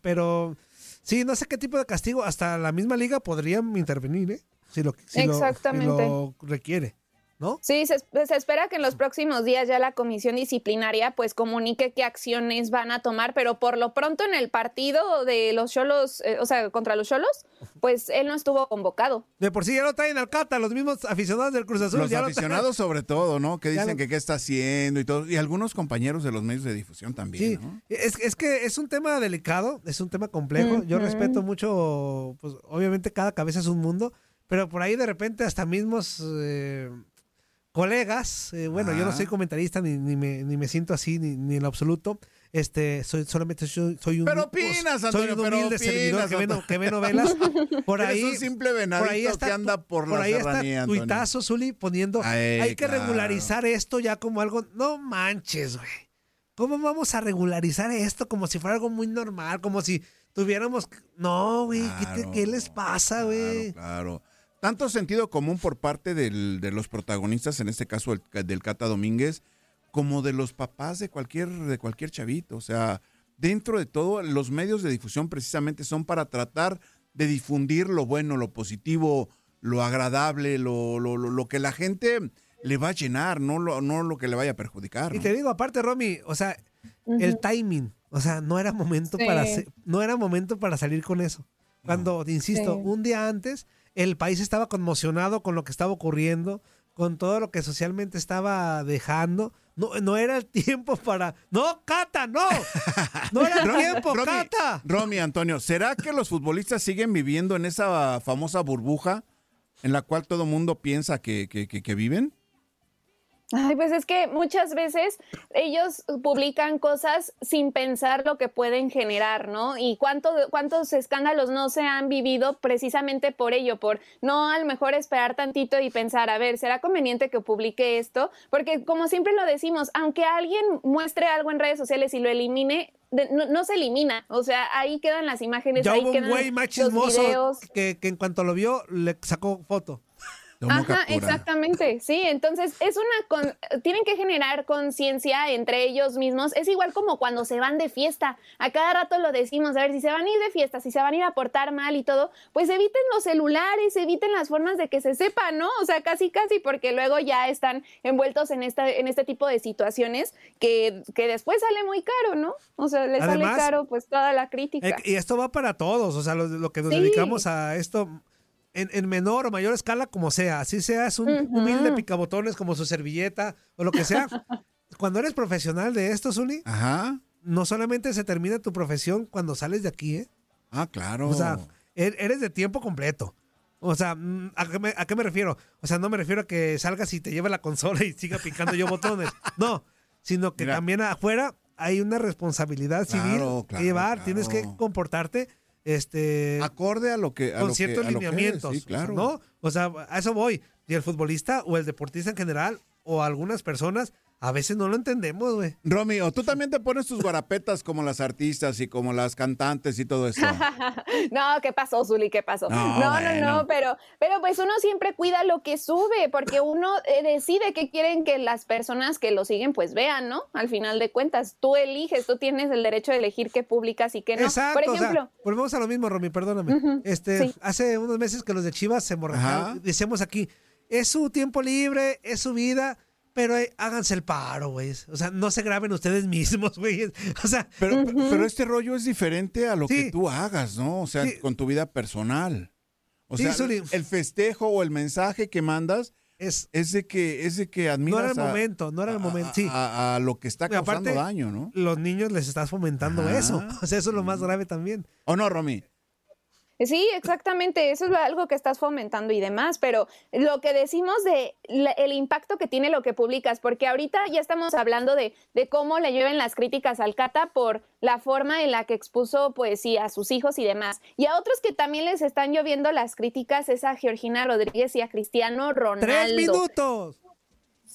pero sí, no sé qué tipo de castigo. Hasta la misma liga podrían intervenir, ¿eh? Si lo, si lo- si Exactamente. lo requiere, ¿no? Sí, se, se espera que en los próximos días ya la comisión disciplinaria pues comunique qué acciones van a tomar, pero por lo pronto en el partido de los Cholos, eh, o sea, contra los Cholos, pues él no estuvo convocado. De por sí ya lo traen al Cata, los mismos aficionados del Cruz Azul. Los ya lo traen. aficionados sobre todo, ¿no? Que dicen lo- que qué está haciendo y todo. Y algunos compañeros de los medios de difusión también, Sí, ¿no? es, es que es un tema delicado, es un tema complejo. Yo respeto mucho, pues obviamente cada cabeza es un mundo, pero por ahí de repente hasta mismos, eh, colegas, eh, bueno, yo no soy comentarista ni, ni, me, ni me siento así ni, ni en lo absoluto. Este, soy solamente soy, soy un Pero opinas, soy Antonio, un pero humilde servidor que ve, que ve novelas. Por Eres ahí un simple venadito por ahí está, que anda por la ahí serranía, está tuitazo, Zuli, poniendo Ay, hay que claro. regularizar esto ya como algo, no manches, güey. ¿Cómo vamos a regularizar esto como si fuera algo muy normal, como si tuviéramos no, güey, ¿qué, te- qué les pasa, güey? Claro. Tanto sentido común por parte del- de los protagonistas, en este caso el- del Cata Domínguez, como de los papás de cualquier, de cualquier chavito. O sea, dentro de todo, los medios de difusión precisamente son para tratar de difundir lo bueno, lo positivo, lo agradable, lo, lo, lo- lo que la gente le va a llenar, no lo, no lo que le vaya a perjudicar. Y ¿no? te digo, aparte, Romy, o sea, el timing, o sea, no era momento Sí. para no era momento para salir con eso. Cuando, insisto, Sí. un día antes, el país estaba conmocionado con lo que estaba ocurriendo, con todo lo que socialmente estaba dejando. No, no era el tiempo para. ¡No, Cata, no! ¡No era el tiempo, Romy, Cata! Romy, Antonio, ¿será que los futbolistas siguen viviendo en esa famosa burbuja en la cual todo mundo piensa que, que- que- que viven? Ay, pues es que muchas veces ellos publican cosas sin pensar lo que pueden generar, ¿no? Y cuánto, cuántos escándalos no se han vivido precisamente por ello, por no a lo mejor esperar tantito y pensar, a ver, ¿será conveniente que publique esto? Porque como siempre lo decimos, aunque alguien muestre algo en redes sociales y lo elimine, de- no, no se elimina, o sea, ahí quedan las imágenes, Ya ahí hubo un quedan güey más chismoso que, que en cuanto lo vio, le sacó foto. Ajá, exactamente, sí, entonces es una, con- tienen que generar conciencia entre ellos mismos, es igual como cuando se van de fiesta, a cada rato lo decimos, a ver, si se van a ir de fiesta, si se van a ir a portar mal y todo, pues eviten los celulares, eviten las formas de que se sepa, ¿no? O sea, casi, casi, porque luego ya están envueltos en, esta, en este tipo de situaciones que, que después sale muy caro, ¿no? O sea, les Además, sale caro pues toda la crítica. Eh, Y esto va para todos, o sea, lo, lo que nos Sí. dedicamos a esto en, en menor o mayor escala, como sea. Así seas un Ujú. humilde picabotones como su servilleta o lo que sea. cuando eres profesional de esto, Zuli, no solamente se termina tu profesión cuando sales de aquí, ¿eh? Ah, claro. O sea, er- eres de tiempo completo. O sea, mm, ¿a qué, me, a qué me refiero? O sea, no me refiero a que salgas y te lleve la consola y siga picando yo botones. No, sino que también afuera hay una responsabilidad civil Claro, que claro, llevar. Tienes que comportarte este acorde a lo que a con lo ciertos que lineamientos, sí, claro. ¿no? O sea, a eso voy. Y el futbolista o el deportista en general o algunas personas a veces no lo entendemos, güey. Romy, o tú también te pones tus guarapetas como las artistas y como las cantantes y todo eso. no, ¿qué pasó, Zuli? ¿Qué pasó? No, No, no, bueno. no, pero, pero pues uno siempre cuida lo que sube, porque uno eh, decide qué quieren que las personas que lo siguen pues vean, ¿no? Al final de cuentas, tú eliges, tú tienes el derecho de elegir qué publicas y qué no. Exacto, Por o sea, ejemplo, volvemos a lo mismo, Romy, perdóname. Este, sí. hace unos meses que los de Chivas se emborracharon. Decíamos aquí, es su tiempo libre, es su vida, pero eh, háganse el paro, güey. O sea, no se graben ustedes mismos, güey. O sea, Pero, pero este rollo es diferente a lo que tú hagas, ¿no? O sea, con tu vida personal. O Sí, sea, Zuli. el festejo o el mensaje que mandas es, es de que es de que no admiras era el a- momento, no era el momento, sí. a, a lo que está causando aparte, daño, ¿no? Los niños les estás fomentando Ajá. eso. O sea, eso es lo más grave también. ¿O no, Romy? Sí, exactamente, eso es algo que estás fomentando y demás, pero lo que decimos de la- el impacto que tiene lo que publicas, porque ahorita ya estamos hablando de, de cómo le llueven las críticas al Cata por la forma en la que expuso, pues sí, a sus hijos y demás. Y a otros que también les están lloviendo las críticas es a Georgina Rodríguez y a Cristiano Ronaldo. ¡Tres minutos!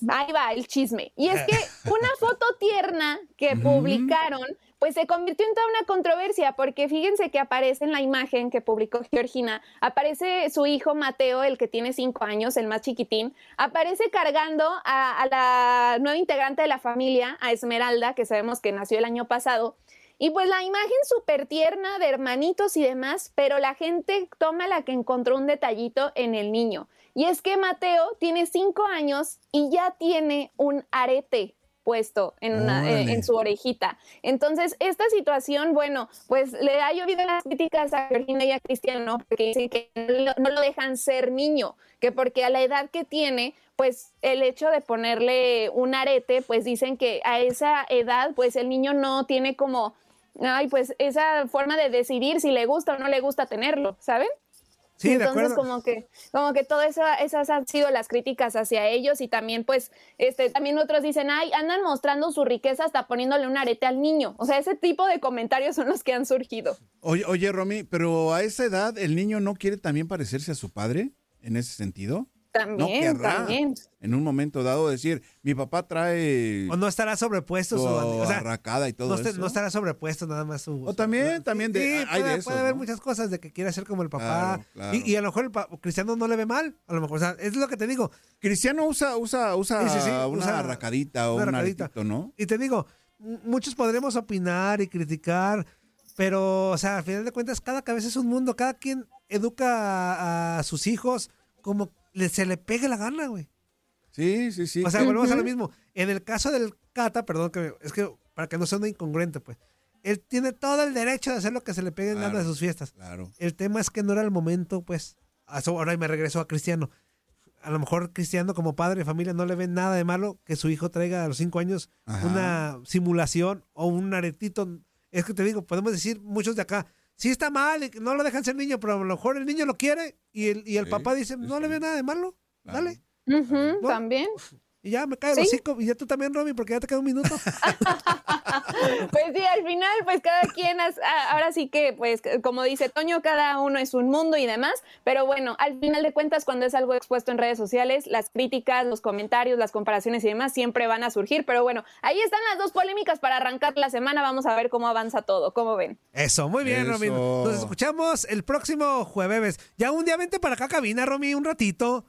Ahí va el chisme. Y es que una foto tierna que publicaron, pues se convirtió en toda una controversia, porque fíjense que aparece en la imagen que publicó Georgina, aparece su hijo Mateo, el que tiene cinco años, el más chiquitín, aparece cargando a, la nueva integrante de la familia, a Esmeralda, que sabemos que nació el año pasado. Y pues la imagen súper tierna de hermanitos y demás, pero la gente toma la que encontró un detallito en el niño. Y es que Mateo tiene cinco años y ya tiene un arete puesto en, una- eh, en su orejita. Entonces, esta situación, bueno, pues le ha llovido las críticas a Georgina y a Cristiano porque dicen que no no lo dejan ser niño, que porque a la edad que tiene, pues el hecho de ponerle un arete, pues dicen que a esa edad, pues el niño no tiene como, ay, pues esa forma de decidir si le gusta o no le gusta tenerlo, ¿saben? Sí, de Entonces, acuerdo. como que, como que todas esa- esas han sido las críticas hacia ellos y también, pues, este, también otros dicen, ay, andan mostrando su riqueza hasta poniéndole un arete al niño. O sea, ese tipo de comentarios son los que han surgido. Oye, oye, Romy, pero a esa edad el niño no quiere también parecerse a su padre en ese sentido. No También, querrá también. en un momento dado decir, mi papá trae O no estará sobrepuesto su o sea, arracada y todo no, eso. no estará sobrepuesto nada más su. O también, también de, Sí, hay puede, de eso. puede haber ¿no? muchas cosas de que quiere ser como el papá. Claro, claro. Y, y a lo mejor el pa- Cristiano no le ve mal. A lo mejor, o sea, es lo que te digo. Cristiano usa, usa, usa Sí, sí, sí, una usa arracadita o una un aretito, ¿no? Y te digo, muchos podremos opinar y criticar, pero, o sea, al final de cuentas, cada cabeza es un mundo. Cada quien educa a, a sus hijos como le- se le pegue la gana, güey. Sí, sí, sí. O sea, volvemos a lo mismo. En el caso del Cata, perdón, que es que para que no sea incongruente, pues. Él tiene todo el derecho de hacer lo que se le pegue en Claro, gana de sus fiestas. Claro. El tema es que no era el momento, pues. Ahora me regreso a Cristiano. A lo mejor Cristiano, como padre de familia, no le ve nada de malo que su hijo traiga a los cinco años Ajá. una simulación o un aretito. Es que te digo, podemos decir muchos de acá, sí está mal, y que no lo dejan ser niño, pero a lo mejor el niño lo quiere y el, y el Sí, papá dice, no le ve nada de malo, dale. También. Y ya me cae el Sí. hocico. Y ya tú también, Romy, porque ya te queda un minuto. Pues sí, al final, pues cada quien, has- a- ahora sí que, pues como dice Toño, cada uno es un mundo y demás, pero bueno, al final de cuentas, cuando es algo expuesto en redes sociales, las críticas, los comentarios, las comparaciones y demás siempre van a surgir, pero bueno, ahí están las dos polémicas para arrancar la semana, vamos a ver cómo avanza todo, ¿cómo ven? Eso, muy bien, Romy. Eso. Nos escuchamos el próximo jueves. Ya un día vente para acá, cabina, Romy, un ratito.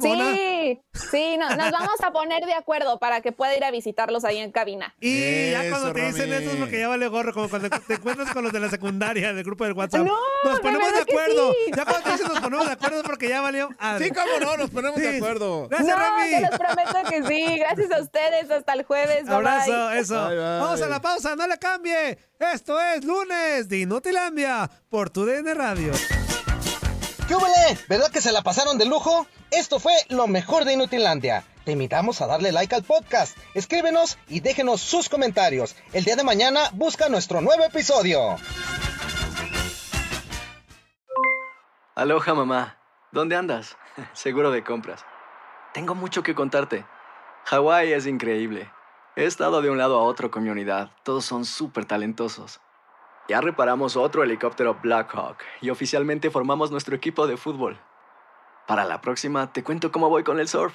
Sí, sí, no- nos vamos a poner de acuerdo para que pueda ir a visitarlos ahí en cabina. Y ya cuando te dicen Romy. eso es porque ya vale gorro, como cuando te encuentras con los de la secundaria, del grupo del WhatsApp. No, nos ponemos de acuerdo. sí. Ya cuando te dicen nos ponemos de acuerdo es porque ya valió. Sí, cómo no, nos ponemos de acuerdo. Gracias, no, Romy. te los prometo que sí. Gracias a ustedes. Hasta el jueves. Bye, Abrazo, bye. eso. Bye, bye. Vamos a la pausa, no le cambie. Esto es lunes de Inutilandia por tu DN Radio. ¿Qué húbele? ¿Verdad que se la pasaron de lujo? Esto fue lo mejor de Inutilandia. Te invitamos a darle like al podcast, escríbenos y déjenos sus comentarios. El día de mañana busca nuestro nuevo episodio. Aloha mamá, ¿dónde andas? Seguro de compras. Tengo mucho que contarte. Hawái es increíble. He estado de un lado a otro con mi unidad. Todos son súper talentosos. Ya reparamos otro helicóptero Blackhawk y oficialmente formamos nuestro equipo de fútbol. Para la próxima te cuento cómo voy con el surf